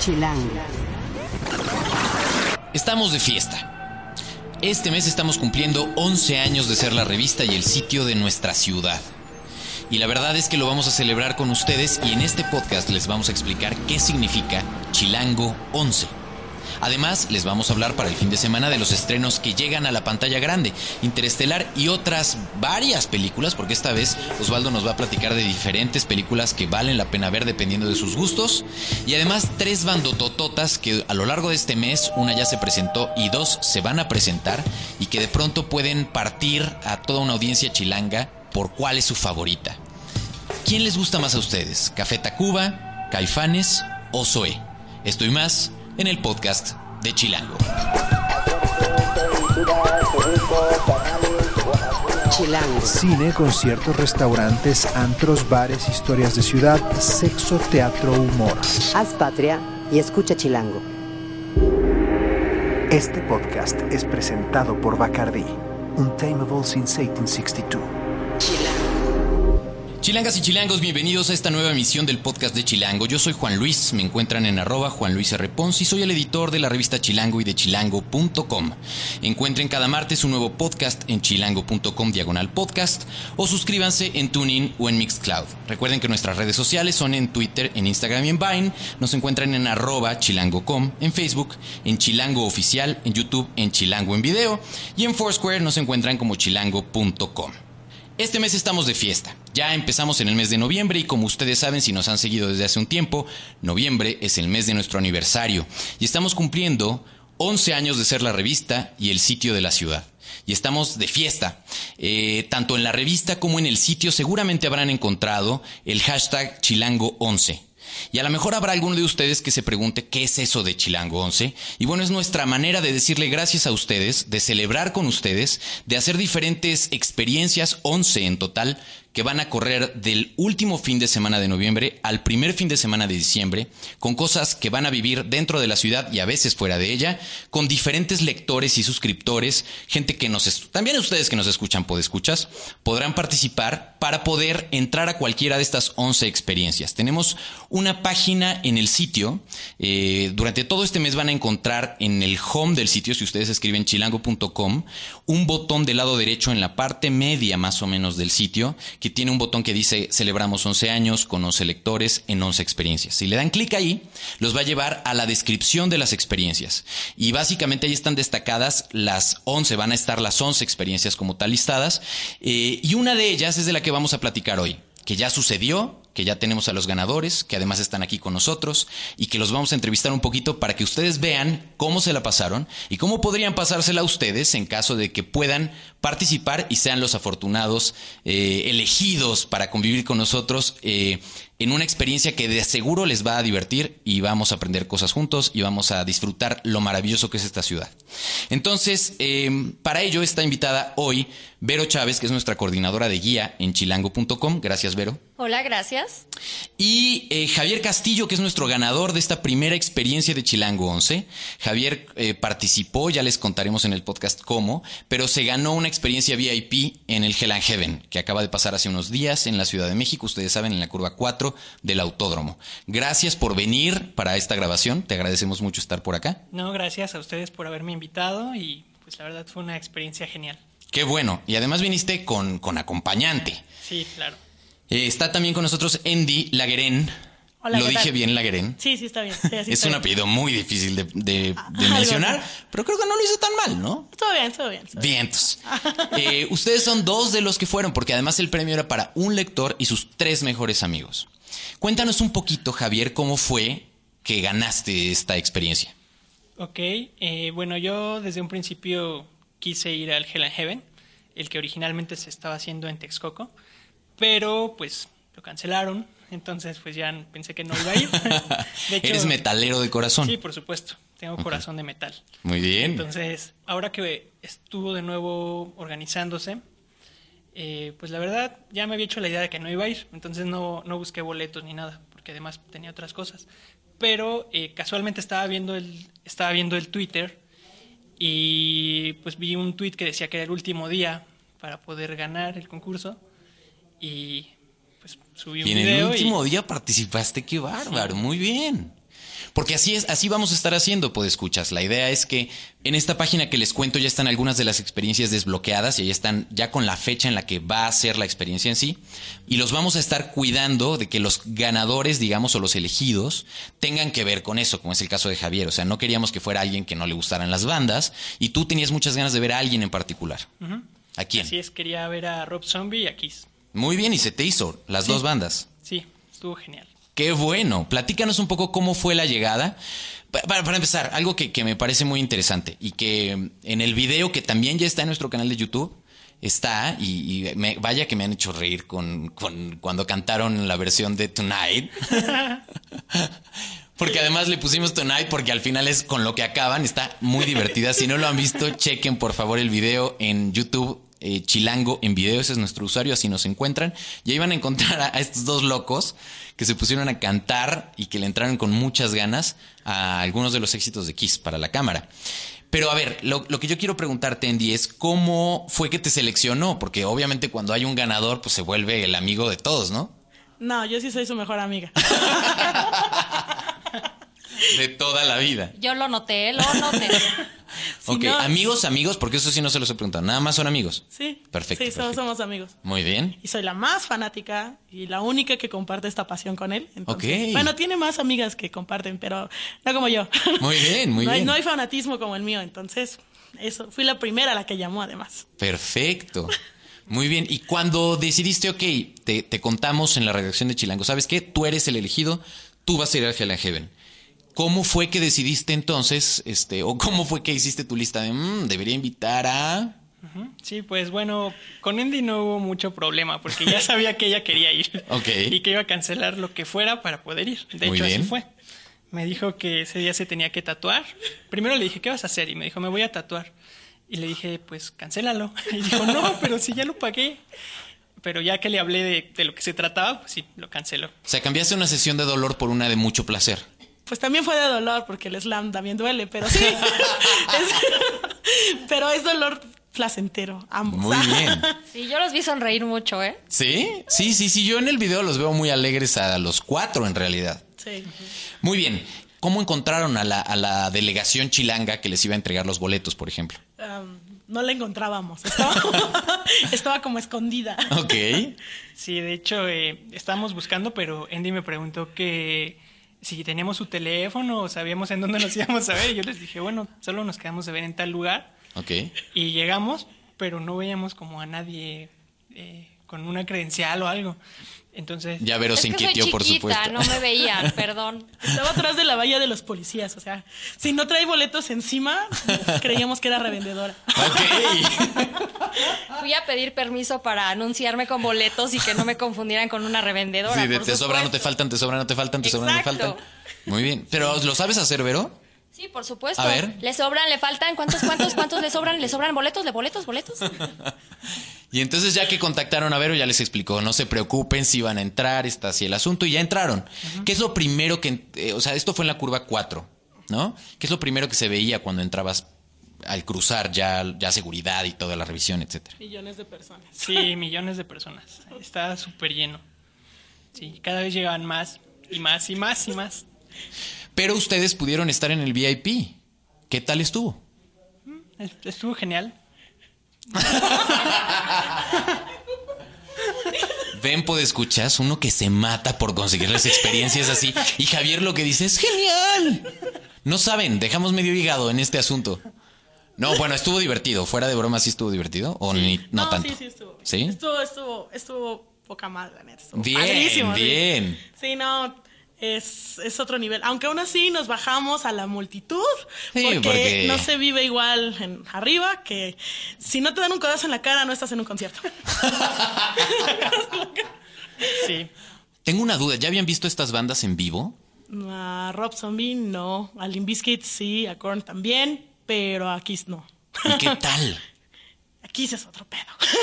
Chilango. Estamos de fiesta. Este mes estamos cumpliendo 11 años de ser la revista y el sitio de nuestra ciudad. Y la verdad es que lo vamos a celebrar con ustedes y en este podcast les vamos a explicar qué significa Chilango 11. Además, les vamos a hablar para el fin de semana de los estrenos que llegan a la pantalla grande, Interestelar y otras varias películas, porque esta vez Osvaldo nos va a platicar de diferentes películas que valen la pena ver dependiendo de sus gustos. Y además tres bandotototas que a lo largo de este mes, una ya se presentó y dos se van a presentar y que de pronto pueden partir a toda una audiencia chilanga por cuál es su favorita. ¿Quién les gusta más a ustedes? ¿Café Tacuba, Caifanes o Zoe? Esto y más en el podcast de Chilango. Chilango. Cine, conciertos, restaurantes, antros, bares, historias de ciudad, sexo, teatro, humor. Haz patria y escucha Chilango. Este podcast es presentado por Bacardi, Untamable since 1862. Chilangas y chilangos, bienvenidos a esta nueva emisión del podcast de Chilango. Yo soy Juan Luis, me encuentran en arroba Juan Luis R. Pons y soy el editor de la revista Chilango y de chilango.com. Encuentren cada martes un nuevo podcast en chilango.com diagonal podcast o suscríbanse en TuneIn o en Mixcloud. Recuerden que nuestras redes sociales son en Twitter, en Instagram y en Vine. Nos encuentran en arroba chilango.com, en Facebook, en Chilango Oficial, en YouTube, en Chilango en Video y en Foursquare nos encuentran como chilango.com. Este mes estamos de fiesta. Ya empezamos en el mes de noviembre y como ustedes saben si nos han seguido desde hace un tiempo, noviembre es el mes de nuestro aniversario y estamos cumpliendo 11 años de ser la revista y el sitio de la ciudad. Y estamos de fiesta. Eh, tanto en la revista como en el sitio seguramente habrán encontrado el hashtag Chilango11. Y a lo mejor habrá alguno de ustedes que se pregunte qué es eso de Chilango 11. Y bueno, es nuestra manera de decirle gracias a ustedes, de celebrar con ustedes, de hacer diferentes experiencias, 11 en total, que van a correr del último fin de semana de noviembre al primer fin de semana de diciembre, con cosas que van a vivir dentro de la ciudad y a veces fuera de ella, con diferentes lectores y suscriptores, gente que nos, también ustedes que nos escuchan, escuchas, podrán participar para poder entrar a cualquiera de estas 11 experiencias. Tenemos una página en el sitio, eh, durante todo este mes van a encontrar en el home del sitio, si ustedes escriben chilango.com, un botón del lado derecho en la parte media más o menos del sitio, que tiene un botón que dice celebramos 11 años con 11 lectores en 11 experiencias. Si le dan clic ahí, los va a llevar a la descripción de las experiencias. Y básicamente ahí están destacadas las 11, van a estar las 11 experiencias como tal listadas. Eh, y una de ellas es de la que vamos a platicar hoy, que ya sucedió, que ya tenemos a los ganadores, que además están aquí con nosotros y que los vamos a entrevistar un poquito para que ustedes vean cómo se la pasaron y cómo podrían pasársela a ustedes en caso de que puedan participar y sean los afortunados eh, elegidos para convivir con nosotros eh, en una experiencia que de seguro les va a divertir y vamos a aprender cosas juntos y vamos a disfrutar lo maravilloso que es esta ciudad. Entonces, eh, para ello está invitada hoy Vero Chávez, que es nuestra coordinadora de guía en chilango.com. Gracias, Vero. Hola, gracias. Y eh, Javier Castillo, que es nuestro ganador de esta primera experiencia de Chilango 11. Javier eh, participó, ya les contaremos en el podcast cómo, pero se ganó una experiencia VIP en el Hell and Heaven, que acaba de pasar hace unos días en la Ciudad de México, ustedes saben, en la curva 4 del autódromo. Gracias por venir para esta grabación, te agradecemos mucho estar por acá. No, gracias a ustedes por haberme invitado y pues la verdad fue una experiencia genial. Qué bueno, y además viniste con, con acompañante. Sí, claro. Eh, está también con nosotros Andy Laguerén. Hola, Lo ¿qué dije tal? bien, Laguerén. Sí, sí, está bien. Sí, Es un apellido muy difícil de, de- mencionar, pero creo que no lo hizo tan mal, ¿no? Todo bien, todo bien. todo bien. Vientos. Eh, ustedes son dos de los que fueron, porque además el premio era para un lector y sus tres mejores amigos. Cuéntanos un poquito, Javier, cómo fue que ganaste esta experiencia. Ok, eh, bueno, yo desde un principio quise ir al Hell and Heaven, el que originalmente se estaba haciendo en Texcoco, pero pues lo cancelaron, entonces pues ya pensé que no iba a ir. De hecho, Eres metalero de corazón. Sí, por supuesto, tengo corazón de metal. Muy bien. Entonces, ahora que estuvo de nuevo organizándose, eh, pues la verdad ya me había hecho la idea de que no iba a ir, entonces no, no busqué boletos ni nada, porque además tenía otras cosas. Pero eh, casualmente estaba viendo, el, estaba viendo el Twitter y pues vi un tweet que decía que era el último día para poder ganar el concurso y pues subí un y en el video último y día participaste, qué bárbaro, muy bien. Porque así es, así vamos a estar haciendo, pues escuchas. La idea es que en esta página que les cuento ya están algunas de las experiencias desbloqueadas y ya están ya con la fecha en la que va a ser la experiencia en sí. Y los vamos a estar cuidando de que los ganadores, digamos, o los elegidos, tengan que ver con eso, como es el caso de Javier. O sea, no queríamos que fuera alguien que no le gustaran las bandas y tú tenías muchas ganas de ver a alguien en particular. ¿A quién? Así es, quería ver a Rob Zombie y a Kiss. Muy bien, y se te hizo, las dos bandas. Sí, estuvo genial. Qué bueno. Platícanos un poco cómo fue la llegada. Pa- Para, empezar, algo que, que me parece muy interesante y que en el video que también ya está en nuestro canal de YouTube está y, vaya que me han hecho reír con, con cuando cantaron la versión de Tonight. Porque además le pusimos Tonight porque al final es con lo que acaban. Está muy divertida. Si no lo han visto, chequen por favor el video en YouTube. Eh, Chilango en video, ese es nuestro usuario, así nos encuentran. Y ahí van a encontrar a, a estos dos locos que se pusieron a cantar y que le entraron con muchas ganas a algunos de los éxitos de Kiss para la cámara. Pero a ver, lo, lo que yo quiero preguntarte, Andy, es cómo fue que te seleccionó, porque obviamente cuando hay un ganador, pues se vuelve el amigo de todos, ¿no? No, yo sí soy su mejor amiga. De toda la vida. Yo lo noté, lo noté. Si ok, no- amigos, amigos, porque eso sí no se los he preguntado. Nada más son amigos. Sí. Perfecto, Sí, somos, perfecto. somos amigos. Muy bien. Y soy la más fanática y la única que comparte esta pasión con él. Entonces, Ok. Bueno, tiene más amigas que comparten, pero no como yo. Muy bien, muy no Hay, bien. no hay fanatismo como el mío, entonces eso. Fui la primera a la que llamó además. Perfecto. Muy bien. Y cuando decidiste, ok, te, te contamos en la redacción de Chilango, ¿sabes qué? Tú eres el elegido, tú vas a ir a Hell and Heaven. ¿Cómo fue que decidiste entonces, este, o cómo fue que hiciste tu lista de, "Mm, debería invitar a... Sí, pues bueno, con Andy no hubo mucho problema porque ya sabía que ella quería ir. Ok. Y que iba a cancelar lo que fuera para poder ir. De Muy hecho, bien. así fue. Me dijo que ese día se tenía que tatuar. Primero le dije, ¿qué vas a hacer? Y me dijo, me voy a tatuar. Y le dije, pues cancélalo. Y dijo, no, pero si ya lo pagué. Pero ya que le hablé de, de lo que se trataba, pues sí, lo canceló. O sea, cambiaste una sesión de dolor por una de mucho placer. Pues también fue de dolor porque el slam también duele, pero sí. Es- pero es dolor placentero, ambos. Muy bien. Sí, yo los vi sonreír mucho, ¿eh? ¿Sí? Sí, sí, sí. Yo en el video los veo muy alegres a los cuatro, en realidad. Sí. Muy bien. ¿Cómo encontraron a la, a la delegación chilanga que les iba a entregar los boletos, por ejemplo? Um, no la encontrábamos. Estaba, estaba como escondida. Ok. Sí, de hecho, eh, estábamos buscando, pero Andy me preguntó que si teníamos su teléfono o sabíamos en dónde nos íbamos a ver. Y yo les dije, bueno, solo nos quedamos de ver en tal lugar. Ok. Y llegamos, pero no veíamos como a nadie eh, con una credencial o algo. Entonces, Ya Vero se inquietó, por supuesto. no me veían, perdón. Estaba atrás de la valla de los policías. O sea, si no trae boletos encima, creíamos que era revendedora. Ok. Fui a pedir permiso para anunciarme con boletos y que no me confundieran con una revendedora. Sí, de por te sobran, no te faltan, te sobran, no te faltan, te sobran, no te faltan. Muy bien. Pero ¿lo sabes hacer, Vero? Sí, por supuesto. A ver. Le sobran, le faltan. ¿Cuántos, cuántos, cuántos le sobran? ¿Le sobran boletos? ¿Le boletos, boletos? Y entonces ya que contactaron a Vero, ya les explicó, no se preocupen si van a entrar, está así el asunto, y ya entraron. ¿Qué es lo primero que, eh, o sea, esto fue en la curva 4, ¿no? ¿Qué es lo primero que se veía cuando entrabas al cruzar ya, ya seguridad y toda la revisión, etcétera? Millones de personas. sí, millones de personas. Estaba súper lleno. Sí, cada vez llegaban más y más y más y más. Pero ustedes pudieron estar en el VIP. ¿Qué tal estuvo? Estuvo genial. Ven, pues escuchas, uno que se mata por conseguir las experiencias así. Y Javier lo que dice es genial. No saben, dejamos medio hígado en este asunto. No, bueno, estuvo divertido. Fuera de broma, sí estuvo divertido. O ni, no, tanto. sí, sí estuvo. ¿Sí? Estuvo, estuvo, estuvo poca madre, la neta. Bien, bien. Sí, no, es, es otro nivel. Aunque aún así nos bajamos a la multitud, Sí, porque, porque- no se vive igual en arriba que si no te dan un codazo en la cara no estás en un concierto. Sí. Tengo una duda. ¿Ya habían visto estas bandas en vivo? A Rob Zombie no, a Limp Bizkit sí, a Korn también, pero a Kiss no. ¿Y qué tal? A Kiss es otro pedo.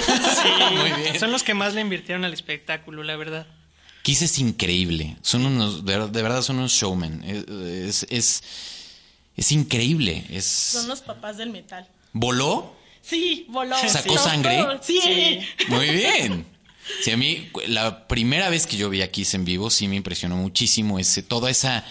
Sí, Muy bien. son los que más le invirtieron al espectáculo, la verdad. Kiss es increíble. Son unos, de, ver- de verdad, son unos showmen. Es, es, es, es increíble. Es, Son los papás del metal. ¿Voló? Sí, voló. ¿Sacó Sí. sangre? Sí. Sí. Muy bien. Sí, a mí la primera vez que yo vi a Kiss en vivo sí me impresionó muchísimo ese, toda esa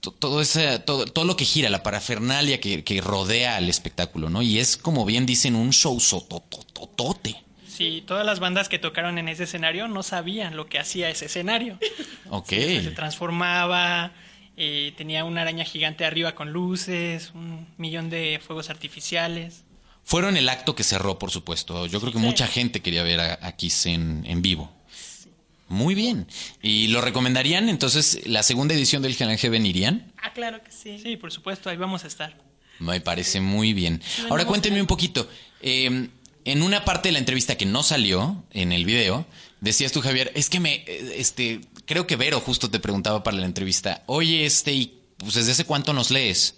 to- todo ese, todo, todo lo que gira, la parafernalia que, que rodea al espectáculo, ¿no? Y es, como bien dicen, un show sotototote. Sí, todas las bandas que tocaron en ese escenario no sabían lo que hacía ese escenario. Ok. Se transformaba, eh, tenía una araña gigante arriba con luces, un millón de fuegos artificiales. Fueron el acto que cerró, por supuesto. Yo creo que mucha gente quería ver a, a Kiss en, en vivo. Muy bien. ¿Y lo recomendarían? Entonces, la segunda edición del Heaven irían. Ah, claro que sí. Sí, por supuesto, ahí vamos a estar. Me parece muy bien. Ahora cuéntenme un poquito. Eh, en una parte de la entrevista que no salió en el video, decías tú, Javier, es que me, eh, este, creo que Vero justo te preguntaba para la entrevista, oye, este, y pues desde hace cuánto nos lees?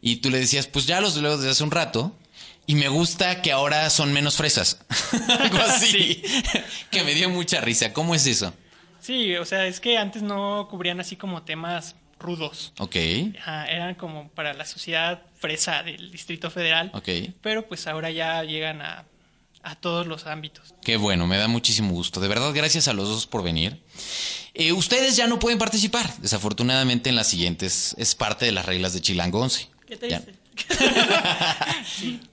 Y tú le decías, pues ya los leo desde hace un rato. Y me gusta que ahora son menos fresas. Algo así. que me dio mucha risa. ¿Cómo es eso? Sí, o sea, es que antes no cubrían así como temas rudos. Ok. Ajá, eran como para la sociedad fresa del Distrito Federal. Ok. Pero pues ahora ya llegan a, a todos los ámbitos. Qué bueno, me da muchísimo gusto. De verdad, gracias a los dos por venir. Eh, ustedes ya no pueden participar, desafortunadamente, en las siguientes. Es parte de las reglas de Chilango 11. ¿Qué te dice?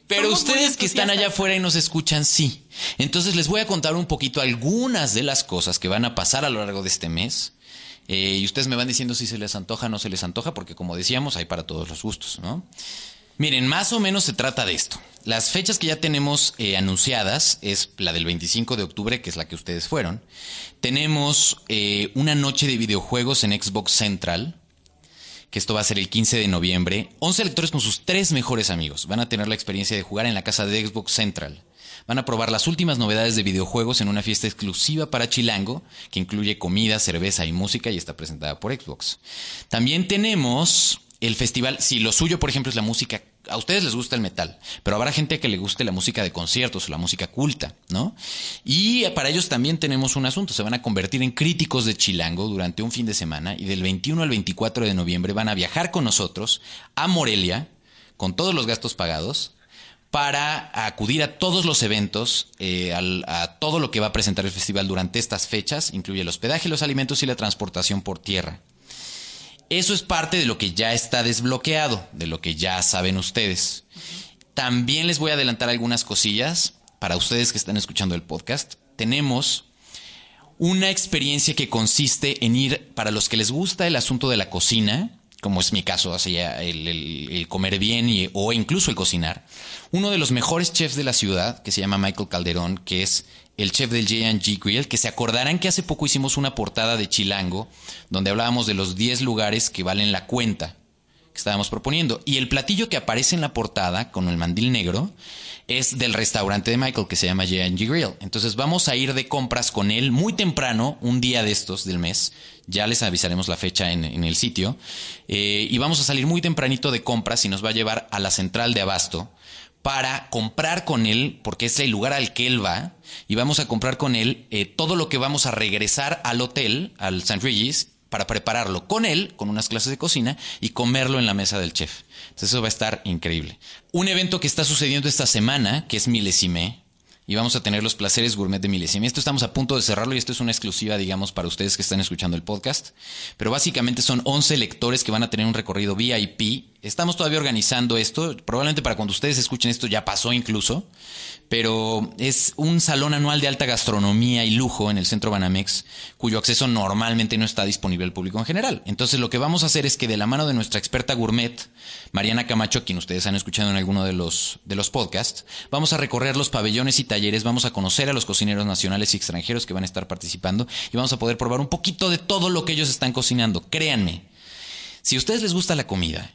Pero Somos muy ustedes que están allá afuera y nos escuchan, sí. Entonces les voy a contar un poquito algunas de las cosas que van a pasar a lo largo de este mes. Eh, y ustedes me van diciendo si se les antoja o no se les antoja, porque como decíamos, hay para todos los gustos, ¿no? Miren, más o menos se trata de esto. Las fechas que ya tenemos eh, anunciadas es la del 25 de octubre, que es la que ustedes fueron. Tenemos eh, una noche de videojuegos en Xbox Central, que esto va a ser el 15 de noviembre. 11 lectores con sus tres mejores amigos van a tener la experiencia de jugar en la casa de Xbox Central. Van a probar las últimas novedades de videojuegos en una fiesta exclusiva para Chilango, que incluye comida, cerveza y música y está presentada por Xbox. También tenemos el festival, si lo suyo, por ejemplo, es la música, a ustedes les gusta el metal, pero habrá gente que le guste la música de conciertos o la música culta, ¿no? Y para ellos también tenemos un asunto, se van a convertir en críticos de Chilango durante un fin de semana y del 21 al 24 de noviembre van a viajar con nosotros a Morelia, con todos los gastos pagados, para acudir a todos los eventos, eh, a todo lo que va a presentar el festival durante estas fechas, incluye el hospedaje, los alimentos y la transportación por tierra. Eso es parte de lo que ya está desbloqueado, de lo que ya saben ustedes. También les voy a adelantar algunas cosillas para ustedes que están escuchando el podcast. Tenemos una experiencia que consiste en ir, para los que les gusta el asunto de la cocina, como es mi caso, sea, el, el- el comer bien y- o incluso el cocinar, uno de los mejores chefs de la ciudad, que se llama Michael Calderón, que es el chef del J&G Grill, que se acordarán que hace poco hicimos una portada de Chilango, donde hablábamos de los 10 lugares que valen la cuenta estábamos proponiendo. Y el platillo que aparece en la portada con el mandil negro es del restaurante de Michael que se llama J&G Grill. Entonces vamos a ir de compras con él muy temprano, un día de estos del mes. Ya les avisaremos la fecha en, en el sitio. Eh, y vamos a salir muy tempranito de compras y nos va a llevar a la central de Abasto para comprar con él, porque es el lugar al que él va, y vamos a comprar con él eh, todo lo que vamos a regresar al hotel, al St. Regis, para prepararlo con él, con unas clases de cocina, y comerlo en la mesa del chef. Entonces eso va a estar increíble. Un evento que está sucediendo esta semana, que es Milesime, y vamos a tener los placeres gourmet de Milesime. Esto estamos a punto de cerrarlo y esto es una exclusiva, digamos, para ustedes que están escuchando el podcast. Pero básicamente son 11 lectores que van a tener un recorrido VIP. Estamos todavía organizando esto. Probablemente para cuando ustedes escuchen esto ya pasó incluso. Pero es un salón anual de alta gastronomía y lujo en el centro Banamex, cuyo acceso normalmente no está disponible al público en general. Entonces lo que vamos a hacer es que de la mano de nuestra experta gourmet, Mariana Camacho, quien ustedes han escuchado en alguno de los, de los podcasts, vamos a recorrer los pabellones y talleres, vamos a conocer a los cocineros nacionales y extranjeros que van a estar participando y vamos a poder probar un poquito de todo lo que ellos están cocinando. Créanme, si a ustedes les gusta la comida,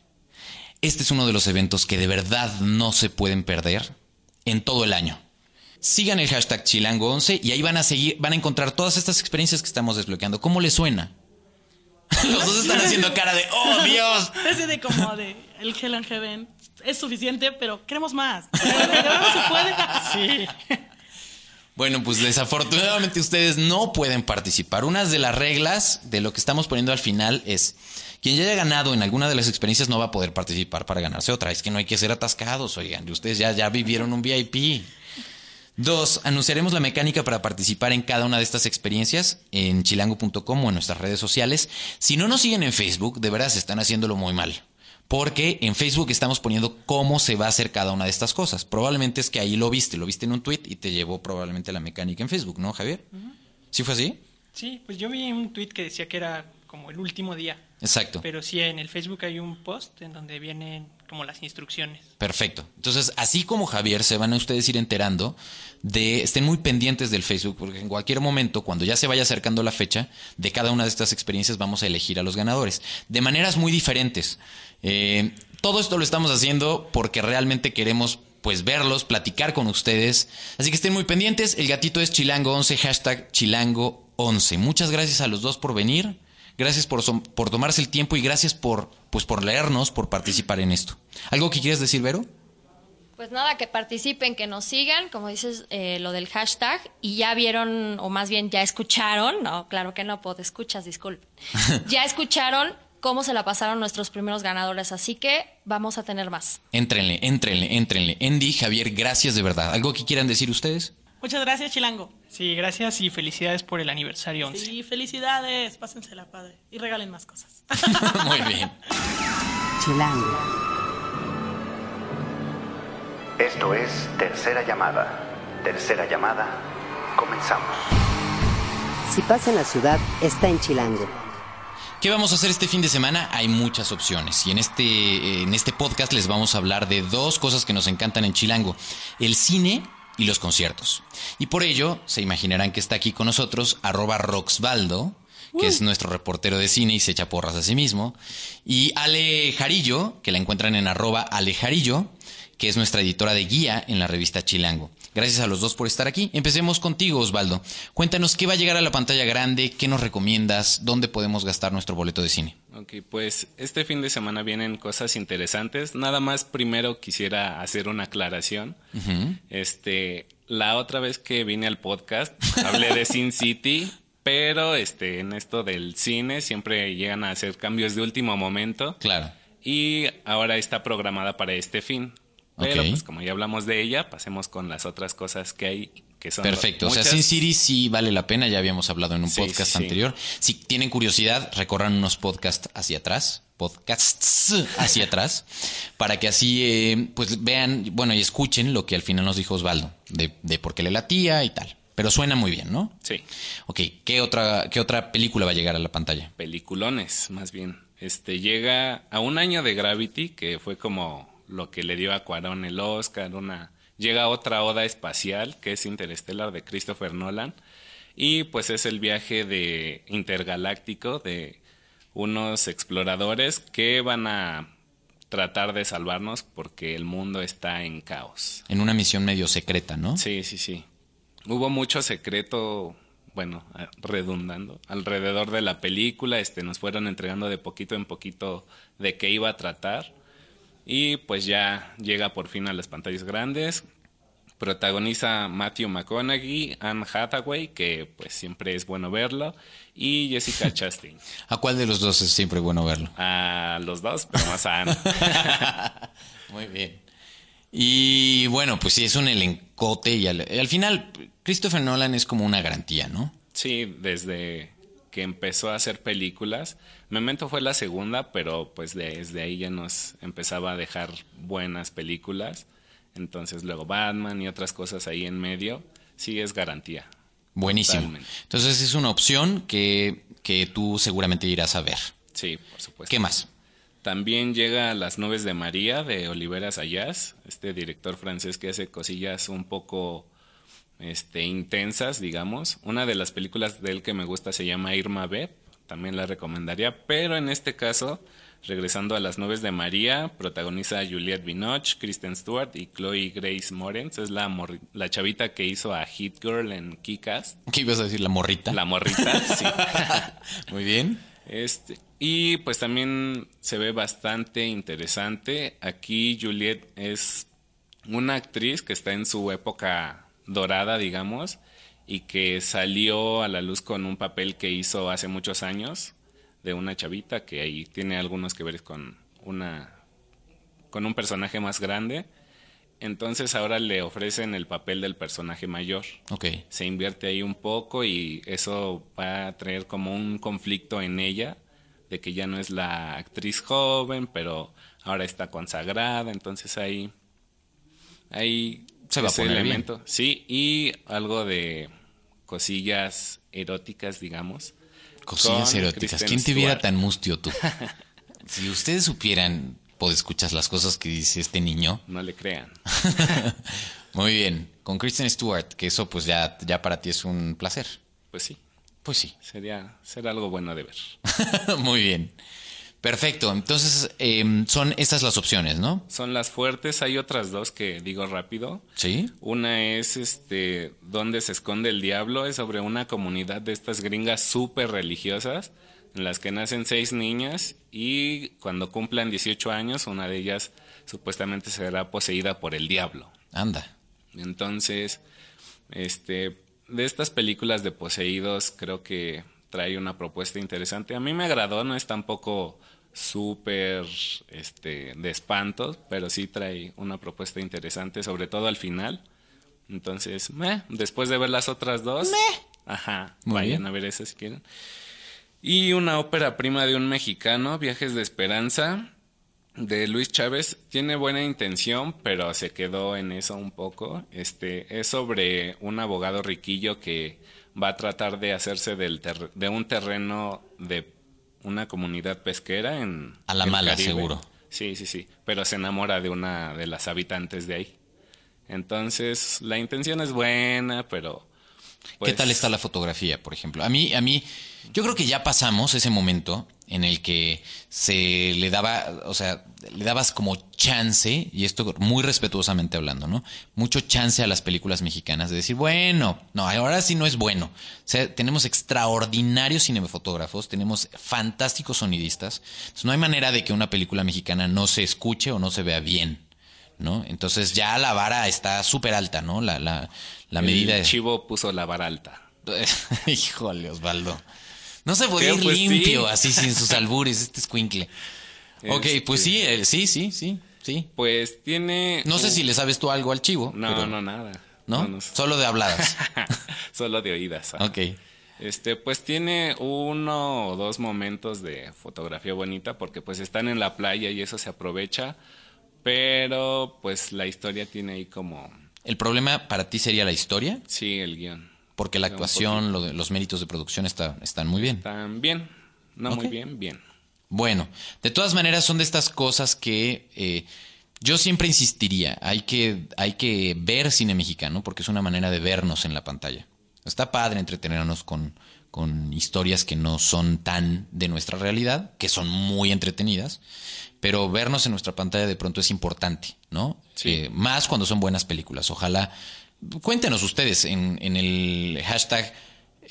este es uno de los eventos que de verdad no se pueden perder en todo el año. Sigan el hashtag Chilango11 y ahí van a seguir, van a encontrar todas estas experiencias que estamos desbloqueando. ¿Cómo les suena? Los dos están haciendo cara de ¡Oh, Dios! Ese de como de el Hell and Heaven es suficiente, pero queremos más. De verdad no se puede. Sí. Bueno, pues desafortunadamente ustedes no pueden participar. Una de las reglas de lo que estamos poniendo al final es quien ya haya ganado en alguna de las experiencias no va a poder participar para ganarse otra. Es que no hay que ser atascados, oigan. Ustedes ya, ya vivieron un VIP. Dos, anunciaremos la mecánica para participar en cada una de estas experiencias en chilango.com o en nuestras redes sociales. Si no nos siguen en Facebook, de veras están haciéndolo muy mal. Porque en Facebook estamos poniendo cómo se va a hacer cada una de estas cosas. Probablemente es que ahí lo viste, lo viste en un tweet y te llevó probablemente la mecánica en Facebook, ¿no, Javier? ¿Sí fue así? Sí, pues yo vi un tweet que decía que era como el último día. Exacto. Pero sí, en el Facebook hay un post en donde vienen como las instrucciones. Perfecto. Entonces, así como Javier, se van a ustedes ir enterando de, estén muy pendientes del Facebook, porque en cualquier momento, cuando ya se vaya acercando la fecha, de cada una de estas experiencias vamos a elegir a los ganadores, de maneras muy diferentes. Eh, todo esto lo estamos haciendo porque realmente queremos pues verlos, platicar con ustedes. Así que estén muy pendientes. El gatito es chilango11, hashtag chilango11. Muchas gracias a los dos por venir. Gracias por, por tomarse el tiempo y gracias por, pues, por leernos, por participar en esto. ¿Algo que quieres decir, Vero? Pues nada, que participen, que nos sigan, como dices, eh, lo del hashtag, y ya vieron, o más bien ya escucharon, no, claro que no, pod escuchas, disculpen, ya escucharon cómo se la pasaron nuestros primeros ganadores, así que vamos a tener más. Éntrenle, éntrenle, éntrenle. Andy, Javier, gracias de verdad. ¿Algo que quieran decir ustedes? Muchas gracias, Chilango. Sí, gracias y felicidades por el aniversario 11. Sí, felicidades. Pásensela, padre. Y regalen más cosas. Muy bien. Chilango. Esto es Tercera Llamada. Tercera Llamada. Comenzamos. Si pasa en la ciudad, está en Chilango. ¿Qué vamos a hacer este fin de semana? Hay muchas opciones y en este, en este podcast les vamos a hablar de dos cosas que nos encantan en Chilango. El cine y los conciertos. Y por ello, se imaginarán que está aquí con nosotros arroba Roxvaldo, que es nuestro reportero de cine y se echa porras a sí mismo, y Ale Jarillo, que la encuentran en arroba Ale Jarillo, que es nuestra editora de guía en la revista Chilango. Gracias a los dos por estar aquí. Empecemos contigo, Osvaldo. Cuéntanos qué va a llegar a la pantalla grande, qué nos recomiendas, dónde podemos gastar nuestro boleto de cine. Ok, pues este fin de semana vienen cosas interesantes. Nada más primero quisiera hacer una aclaración. Este, la otra vez que vine al podcast hablé de Sin City, pero este, en esto del cine siempre llegan a hacer cambios de último momento. Claro. Y ahora está programada para este fin. Pero pues como ya hablamos de ella, pasemos con las otras cosas que hay que son Perfecto, o sea, Sin City sí vale la pena, ya habíamos hablado en un podcast anterior. Si tienen curiosidad, recorran unos podcasts hacia atrás, podcasts hacia atrás, para que así eh, pues vean, bueno, y escuchen lo que al final nos dijo Osvaldo, de, de por qué le latía y tal. Pero suena muy bien, ¿no? Sí. Ok, ¿qué otra, qué otra película va a llegar a la pantalla? Peliculones, más bien. Este llega a un año de Gravity, que fue como lo que le dio a Cuarón el Oscar, una llega otra oda espacial que es Interstellar de Christopher Nolan y pues es el viaje de intergaláctico de unos exploradores que van a tratar de salvarnos porque el mundo está en caos. En una misión medio secreta, ¿no? Sí, sí, sí. Hubo mucho secreto, bueno, redundando, alrededor de la película, este nos fueron entregando de poquito en poquito de qué iba a tratar y pues ya llega por fin a las pantallas grandes. Protagoniza Matthew McConaughey, Anne Hathaway, que pues siempre es bueno verlo, y Jessica Chastain. ¿A cuál de los dos es siempre bueno verlo? A los dos, pero más a Anne. Muy bien. Y bueno, pues sí, es un elencote y al, al final Christopher Nolan es como una garantía, ¿no? Sí, desde que empezó a hacer películas. Memento fue la segunda, pero pues desde ahí ya nos empezaba a dejar buenas películas. Entonces luego Batman y otras cosas ahí en medio, sí es garantía. Buenísimo. Entonces es una opción que, que tú seguramente irás a ver. Sí, por supuesto. ¿Qué más? También llega Las nubes de María de Olivera Sayas, este director francés que hace cosillas un poco este, intensas, digamos. Una de las películas de él que me gusta se llama Irma B, también la recomendaría, pero en este caso, regresando a las nubes de María, protagoniza a Juliette Binoche, Kristen Stewart y Chloe Grace Moretz, es la, la chavita que hizo a Hit Girl en Kikas. ¿Qué ibas a decir? ¿La morrita? La morrita, sí. Muy bien. Este, y pues también se ve bastante interesante. Aquí Juliette es una actriz que está en su época dorada, digamos, y que salió a la luz con un papel que hizo hace muchos años de una chavita que ahí tiene algunos que ver con una con un personaje más grande. Entonces ahora le ofrecen el papel del personaje mayor. Ok. Se invierte ahí un poco y eso va a traer como un conflicto en ella, de que ya no es la actriz joven, pero ahora está consagrada, entonces ahí... ahí Se va a poner bien. elemento. Sí, y algo de cosillas eróticas, digamos. Cosillas eróticas. Kristen ¿Quién te viera tan mustio tú? si ustedes supieran, pues escuchas las cosas que dice este niño. No le crean. Muy bien. Con Kristen Stewart, que eso pues ya, ya para ti es un placer. Pues sí, Pues sí. sería, será algo bueno de ver. Muy bien. Perfecto. Entonces, em, son estas las opciones, ¿no? Son las fuertes, hay otras dos que digo rápido. Sí. Una es este Dónde se esconde el diablo, es sobre una comunidad de estas gringas súper religiosas, en las que nacen seis niñas y cuando cumplan 18 años, una de ellas supuestamente será poseída por el diablo. Anda. Entonces, este, de estas películas de poseídos, creo que trae una propuesta interesante. A mí me agradó, no es tampoco súper este, de espantos, pero sí trae una propuesta interesante, sobre todo al final. Entonces, meh, después de ver las otras dos, ajá, Muy vayan bien. a ver esa si quieren. Y una ópera prima de un mexicano, Viajes de Esperanza, de Luis Chávez. Tiene buena intención, pero se quedó en eso un poco. Este es sobre un abogado riquillo que va a tratar de hacerse del ter- de un terreno de una comunidad pesquera en A la mala, Caribe. seguro. Sí, sí, sí. Pero se enamora de una de las habitantes de ahí. Entonces, la intención es buena, pero. ¿Qué pues, tal está la fotografía, por ejemplo? A mí, a mí, yo creo que ya pasamos ese momento en el que se le daba, o sea, le dabas como chance, y esto muy respetuosamente hablando, ¿no? Mucho chance a las películas mexicanas de decir, bueno, no, ahora sí no es bueno. O sea, tenemos extraordinarios cinematógrafos, tenemos fantásticos sonidistas. Entonces, no hay manera de que una película mexicana no se escuche o no se vea bien. ¿No? Entonces ya la vara está súper alta, ¿no? La, la, la el medida. chivo puso la vara alta. Híjole, Osvaldo. No se puede ir Pues sí. limpio así sin sus albures, este escuincle. Ok, Este- pues sí, eh, sí, sí, sí, sí. Pues tiene. No sé si le sabes tú algo al chivo. No, pero- no, nada. ¿No? no. Solo de habladas. Solo de oídas. ah. ok. Este, pues tiene uno o dos momentos de fotografía bonita porque pues están en la playa y eso se aprovecha, pero pues la historia tiene ahí como, El problema para ti sería la historia, sí, el guion. porque la actuación, lo de- los méritos de producción está, están muy bien. Están bien, no muy bien, bien. Bueno, de todas maneras son de estas cosas que eh, yo siempre insistiría, hay que, hay que ver cine mexicano porque es una manera de vernos en la pantalla. Está padre entretenernos con, con historias que no son tan de nuestra realidad, que son muy entretenidas, pero vernos en nuestra pantalla de pronto es importante, ¿no? Sí. Eh, más cuando son buenas películas. Ojalá, cuéntenos ustedes en, en el hashtag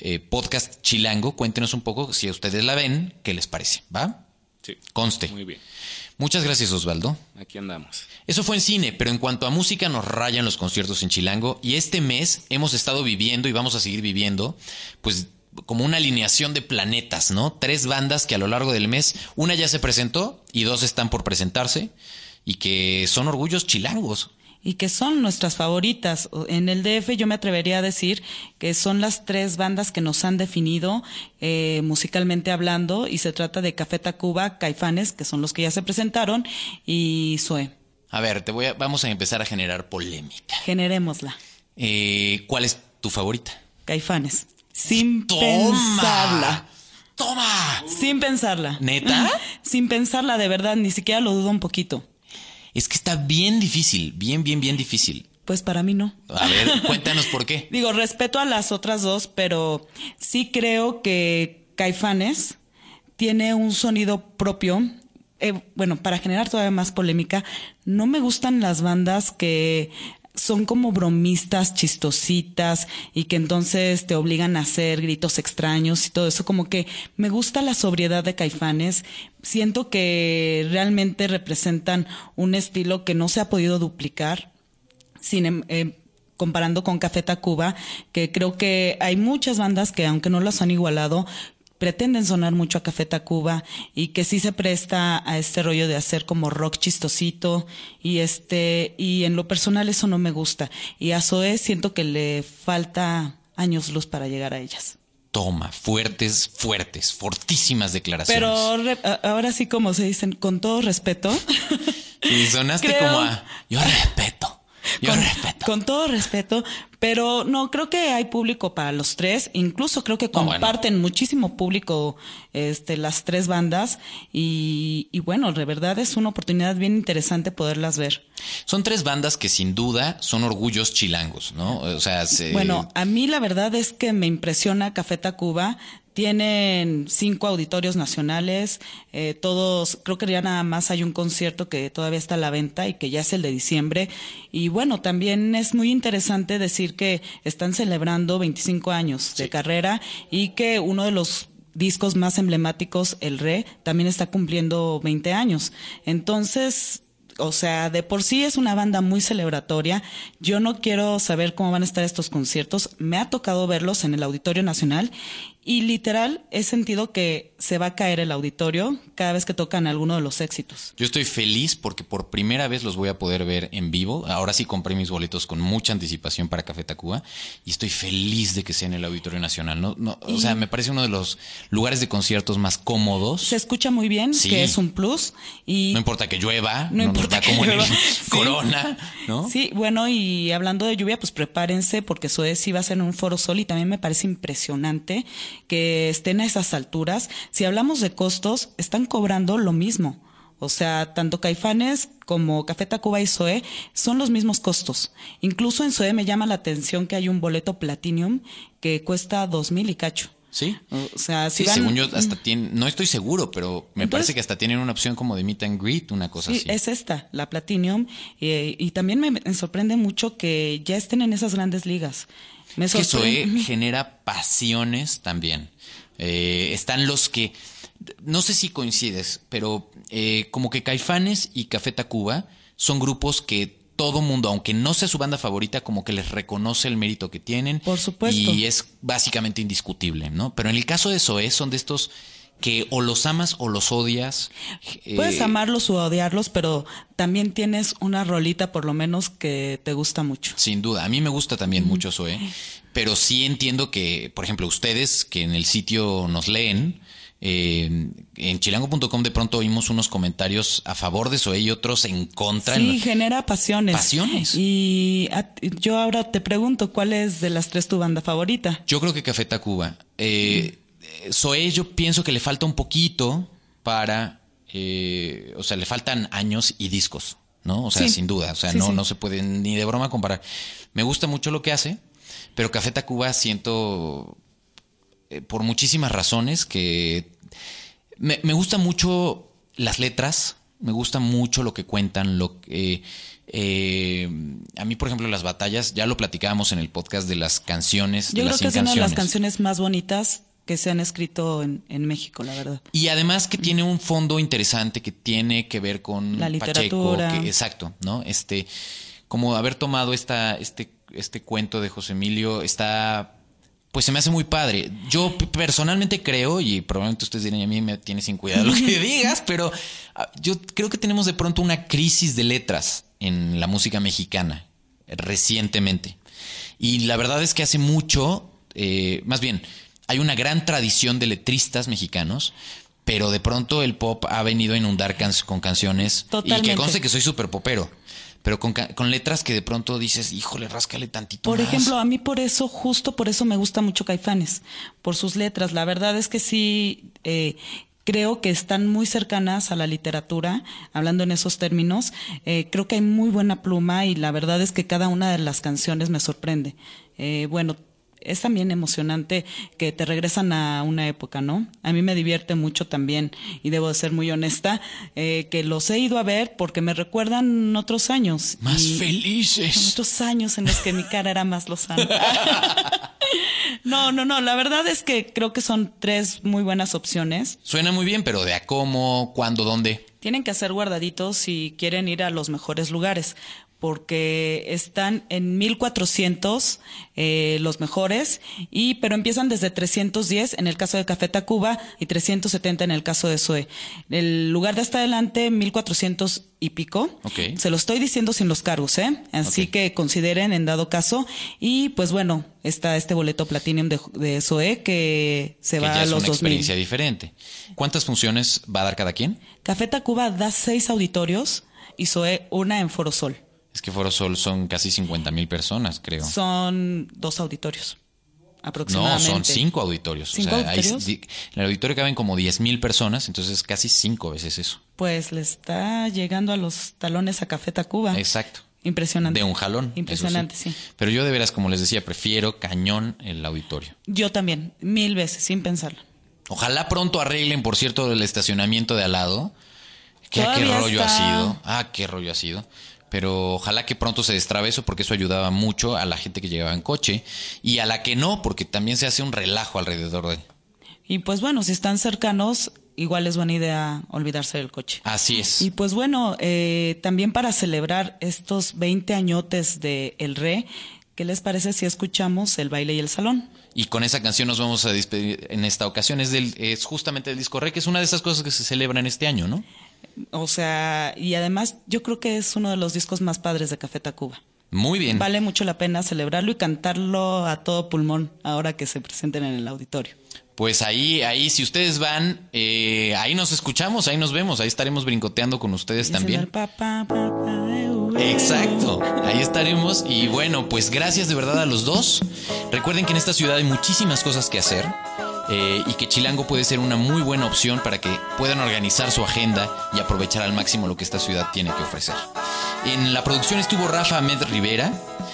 eh, podcast chilango, cuéntenos un poco si a ustedes la ven, qué les parece, ¿va? Sí. Conste. Muy bien. Muchas gracias, Osvaldo. Aquí andamos. Eso fue en cine, pero en cuanto a música nos rayan los conciertos en Chilango y este mes hemos estado viviendo y vamos a seguir viviendo, pues como una alineación de planetas, ¿no? Tres bandas que a lo largo del mes, una ya se presentó y dos están por presentarse y que son orgullos chilangos. y que son nuestras favoritas. En el DF yo me atrevería a decir que son las tres bandas que nos han definido eh, musicalmente hablando y se trata de Café Tacuba, Caifanes, que son los que ya se presentaron, y Sue. A ver, te voy a, vamos a empezar a generar polémica. Generémosla. Eh, ¿Cuál es tu favorita? Caifanes. Sin ¡Toma! pensarla. ¡Toma! Sin pensarla. ¿Neta? Sin pensarla, de verdad, ni siquiera lo dudo un poquito. Es que está bien difícil, bien, bien, bien difícil. Pues para mí no. A ver, cuéntanos por qué. Digo, respeto a las otras dos, pero sí creo que Caifanes tiene un sonido propio. Eh, bueno, para generar todavía más polémica, no me gustan las bandas que son como bromistas, chistositas y que entonces te obligan a hacer gritos extraños y todo eso. Como que me gusta la sobriedad de Caifanes. Siento que realmente representan un estilo que no se ha podido duplicar sin, em- eh, comparando con Café Tacuba, que creo que hay muchas bandas que aunque no las han igualado, pretenden sonar mucho a Café Tacuba y que sí se presta a este rollo de hacer como rock chistosito y este y en lo personal eso no me gusta y a Zoe siento que le falta años luz para llegar a ellas. Toma, fuertes, fuertes, fortísimas declaraciones. Pero ahora sí como se dicen con todo respeto. Y sonaste como a yo respeto. Yo con, respeto. Con todo respeto, pero no, creo que hay público para los tres. Incluso creo que comparten muchísimo público este, las tres bandas. Y, y, bueno, de verdad es una oportunidad bien interesante poderlas ver. Son tres bandas que sin duda son orgullos chilangos, ¿no? O sea, bueno, a mí la verdad es que me impresiona Café Tacuba tienen cinco auditorios nacionales, eh, todos, creo que ya nada más hay un concierto que todavía está a la venta y que ya es el de diciembre. Y bueno, también es muy interesante decir que están celebrando 25 años de carrera y que uno de los discos más emblemáticos, El Re, también está cumpliendo 20 años. Entonces, o sea, de por sí es una banda muy celebratoria. Yo no quiero saber cómo van a estar estos conciertos. Me ha tocado verlos en el Auditorio Nacional y literal he sentido que se va a caer el auditorio cada vez que tocan alguno de los éxitos. Yo estoy feliz porque por primera vez los voy a poder ver en vivo. Ahora sí compré mis boletos con mucha anticipación para Café Tacuba y estoy feliz de que sea en el Auditorio Nacional. No, no, o sea, me parece uno de los lugares de conciertos más cómodos. Se escucha muy bien, que es un plus. Y no importa que llueva, no, importa que como llueva. Corona, ¿no? Sí, bueno, y hablando de lluvia, pues prepárense porque Suez iba a ser en un foro sol y también me parece impresionante que estén a esas alturas. Si hablamos de costos, están cobrando lo mismo. O sea, tanto Caifanes como Café Tacuba y Zoe son los mismos costos. Incluso en Zoe me llama la atención que hay un boleto Platinum que cuesta dos mil y cacho. Sí. O sea, si sí, según yo, hasta tiene, no estoy seguro, pero me parece que hasta tienen una opción como de meet and greet, una cosa sí, así. es esta, la Platinum. Eh, y también me, me, sorprende mucho que ya estén en esas grandes ligas. Me que Zoe genera pasiones también. Eh, están los que, no sé si coincides, pero eh, como que Caifanes y Café Tacuba son grupos que todo mundo, aunque no sea su banda favorita, como que les reconoce el mérito que tienen. Por supuesto. Y es básicamente indiscutible, ¿no? Pero en el caso de Zoe son de estos que o los amas o los odias. Puedes eh, amarlos o odiarlos, pero también tienes una rolita por lo menos que te gusta mucho. Sin duda, a mí me gusta también mucho Zoe, pero sí entiendo que, por ejemplo, ustedes que en el sitio nos leen, eh, en chilango.com de pronto oímos unos comentarios a favor de Zoe y otros en contra. Sí, genera pasiones. Pasiones. Y yo ahora te pregunto, ¿cuál es de las tres tu banda favorita? Yo creo que Café Tacuba. Eh, Zoé yo pienso que le falta un poquito para, eh, o sea, le faltan años y discos, ¿no? O sea, sin duda, o sea, no, no se puede ni de broma comparar. Me gusta mucho lo que hace, pero Café Tacuba siento, eh, por muchísimas razones, que me, me gusta mucho las letras, me gusta mucho lo que cuentan, lo que... Eh, a mí, por ejemplo, las batallas, ya lo platicábamos en el podcast de las canciones. Yo de creo las que es una de las canciones más bonitas que se han escrito en, México, la verdad. Y además que tiene un fondo interesante que tiene que ver con la literatura. Pacheco, que, exacto, ¿no? Este, como haber tomado esta, este, este cuento de José Emilio está, pues se me hace muy padre. Yo personalmente creo, y probablemente ustedes dirán, a mí me tiene sin cuidado lo que digas, pero ah, yo creo que tenemos de pronto una crisis de letras en la música mexicana recientemente. Y la verdad es que hace mucho, eh, más bien, hay una gran tradición de letristas mexicanos, pero de pronto el pop ha venido a inundar con canciones. Totalmente. Y que conste que soy súper popero. Pero con, letras que de pronto dices, híjole, ráscale tantito. Por ejemplo, a mí por eso, justo por eso me gusta mucho Caifanes, por sus letras. La verdad es que sí, eh, creo que están muy cercanas a la literatura, hablando en esos términos. Eh, creo que hay muy buena pluma y la verdad es que cada una de las canciones me sorprende. Eh, bueno, es también emocionante que te regresan a una época, ¿no? A mí me divierte mucho también, y debo de ser muy honesta, eh, que los he ido a ver porque me recuerdan otros años. Más felices. Otros años en los que mi cara era más lozana. no, no, no, la verdad es que creo que son tres muy buenas opciones. Suena muy bien, pero ¿de a cómo, cuándo, dónde? Tienen que hacer guardaditos si quieren ir a los mejores lugares porque están en 1400 eh, los mejores, y pero empiezan desde 310 en el caso de Café Tacuba y 370 en el caso de Sue. El lugar de hasta adelante, 1400 y pico. Ok. Se lo estoy diciendo sin los cargos, ¿eh? Así que consideren en dado caso. Y pues bueno, está este boleto Platinum de, de Zoe que se que va ya a es los una 2000. experiencia diferente. ¿Cuántas funciones va a dar cada quien? Café Tacuba da seis auditorios y Zoe una en Foro Sol. Es que Foro Sol son casi 50 mil personas, creo. Son dos auditorios. No, Aproximadamente. son cinco auditorios. ¿Cinco o sea, auditorios? di- en el auditorio caben como 10 mil personas, entonces casi cinco veces eso. Pues le está llegando a los talones a Café Tacuba. Exacto. Impresionante. De un jalón. Impresionante, sí. Pero yo de veras, como les decía, prefiero cañón el auditorio. Yo también, mil veces, sin pensarlo. Ojalá pronto arreglen, por cierto, el estacionamiento de al lado. ¿Qué, qué rollo ha sido? Ah, qué rollo ha sido. Pero ojalá que pronto se destrabe eso porque eso ayudaba mucho a la gente que llegaba en coche y a la que no, porque también se hace un relajo alrededor de. Y pues bueno, si están cercanos, igual es buena idea olvidarse del coche. Así es. Y pues bueno, eh, también para celebrar estos 20 añotes de El Re, ¿qué les parece si escuchamos el baile y el salón? Y con esa canción nos vamos a despedir en esta ocasión. Es, del, es justamente el disco Rey, que es una de esas cosas que se celebran este año, ¿no? O sea, y además yo creo que es uno de los discos más padres de Café Tacuba. Muy bien. Vale mucho la pena celebrarlo y cantarlo a todo pulmón ahora que se presenten en el auditorio. Pues ahí, ahí, si ustedes van, eh, ahí nos escuchamos, ahí nos vemos, ahí estaremos brincoteando con ustedes también. Eh, uh, Exacto, ahí estaremos. Y bueno, pues gracias de verdad a los dos. Recuerden que en esta ciudad hay muchísimas cosas que hacer eh, y que Chilango puede ser una muy buena opción para que puedan organizar su agenda y aprovechar al máximo lo que esta ciudad tiene que ofrecer. En la producción estuvo Rafa Ahmed Rivera,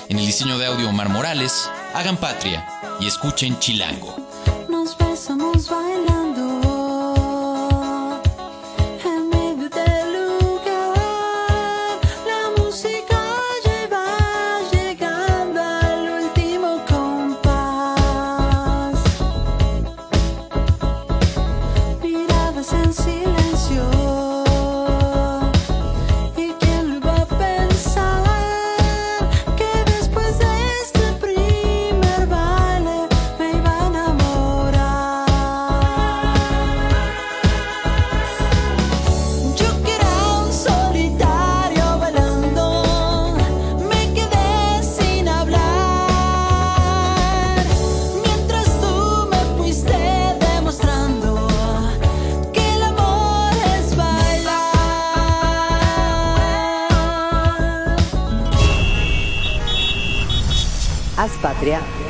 en el diseño de audio Omar Morales. Hagan patria y escuchen Chilango. Nos besamos see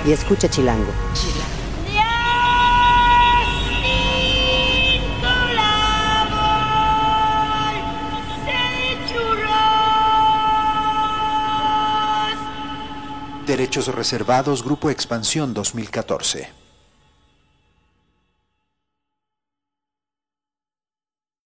y escucha Chilango. Derechos reservados, Grupo Expansión 2014.